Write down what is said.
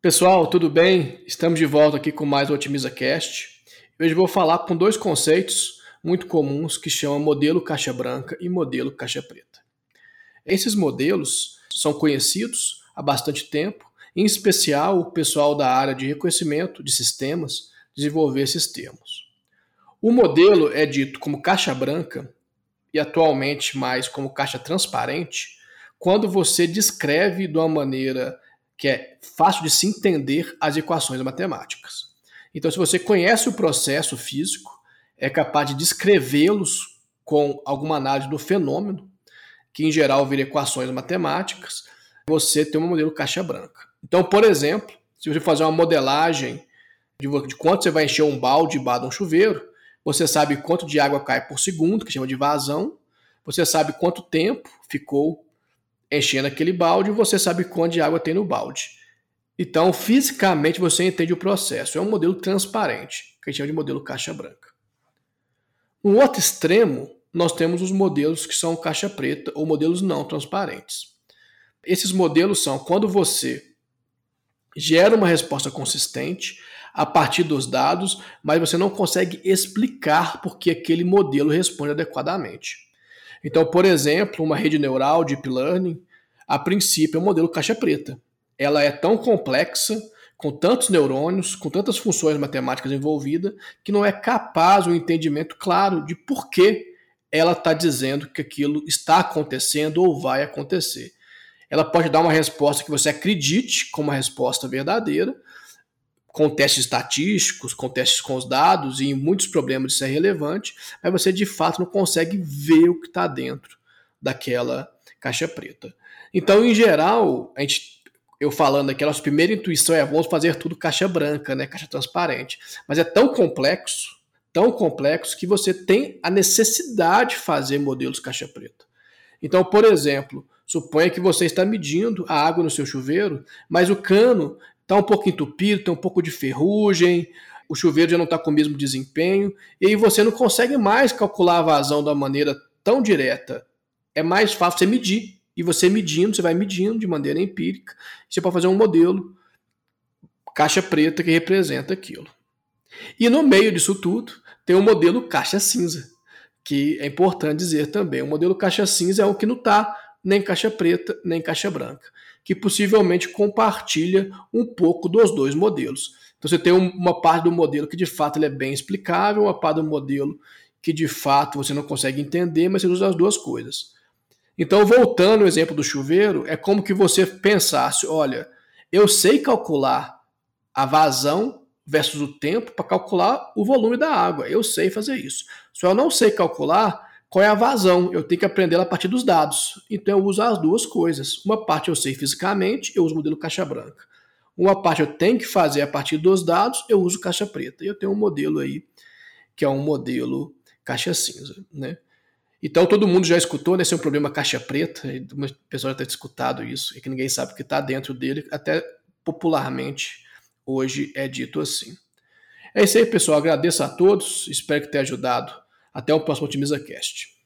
Pessoal, tudo bem? Estamos de volta aqui com mais o Otimiza Cast. Hoje vou falar com dois conceitos muito comuns que chamam modelo caixa branca e modelo caixa preta. Esses modelos são conhecidos há bastante tempo, em especial o pessoal da área de reconhecimento de sistemas desenvolver esses termos. O modelo é dito como caixa branca e atualmente mais como caixa transparente quando você descreve de uma maneira que é fácil de se entender as equações matemáticas. Então, se você conhece o processo físico, é capaz de descrevê-los com alguma análise do fenômeno, que em geral vira equações matemáticas, você tem um modelo caixa branca. Então, por exemplo, se você fazer uma modelagem de, de quanto você vai encher um balde de um chuveiro, você sabe quanto de água cai por segundo, que chama de vazão, você sabe quanto tempo ficou enchendo aquele balde você sabe quanto de água tem no balde. Então, fisicamente, você entende o processo. É um modelo transparente, que a gente chama de modelo caixa branca. No outro extremo, nós temos os modelos que são caixa preta ou modelos não transparentes. Esses modelos são quando você gera uma resposta consistente a partir dos dados, mas você não consegue explicar por que aquele modelo responde adequadamente. Então, por exemplo, uma rede neural, Deep Learning, a princípio é um modelo caixa preta. Ela é tão complexa, com tantos neurônios, com tantas funções matemáticas envolvidas, que não é capaz o um entendimento claro de por que ela está dizendo que aquilo está acontecendo ou vai acontecer. Ela pode dar uma resposta que você acredite como uma resposta verdadeira, com testes estatísticos, com testes com os dados, e em muitos problemas isso é relevante, mas você de fato não consegue ver o que está dentro daquela caixa preta. Então, em geral, a gente, eu falando aqui, a nossa primeira intuição é vamos fazer tudo caixa branca, né, caixa transparente. Mas é tão complexo, tão complexo, que você tem a necessidade de fazer modelos caixa preta. Então, por exemplo, suponha que você está medindo a água no seu chuveiro, mas o cano está um pouco entupido, tem um pouco de ferrugem, o chuveiro já não está com o mesmo desempenho, e aí você não consegue mais calcular a vazão da maneira tão direta. É mais fácil você medir. E você medindo, você vai medindo de maneira empírica, você pode fazer um modelo caixa preta que representa aquilo. E no meio disso tudo, tem o modelo caixa cinza, que é importante dizer também. O modelo caixa cinza é o que não está nem caixa preta, nem caixa branca que possivelmente compartilha um pouco dos dois modelos. Então você tem uma parte do modelo que de fato ele é bem explicável, uma parte do modelo que de fato você não consegue entender, mas você usa as duas coisas. Então, voltando ao exemplo do chuveiro, é como que você pensasse: olha, eu sei calcular a vazão versus o tempo para calcular o volume da água. Eu sei fazer isso. Só eu não sei calcular qual é a vazão? Eu tenho que aprender a partir dos dados. Então eu uso as duas coisas. Uma parte eu sei fisicamente, eu uso o modelo caixa branca. Uma parte eu tenho que fazer a partir dos dados, eu uso caixa preta. E eu tenho um modelo aí que é um modelo caixa cinza, né? Então todo mundo já escutou, né? Esse é um problema caixa preta, uma pessoa já tem escutado isso, e que ninguém sabe o que está dentro dele, até popularmente hoje é dito assim. É isso aí, pessoal. Agradeço a todos, espero que tenha ajudado até o próximo Otimiza Cast.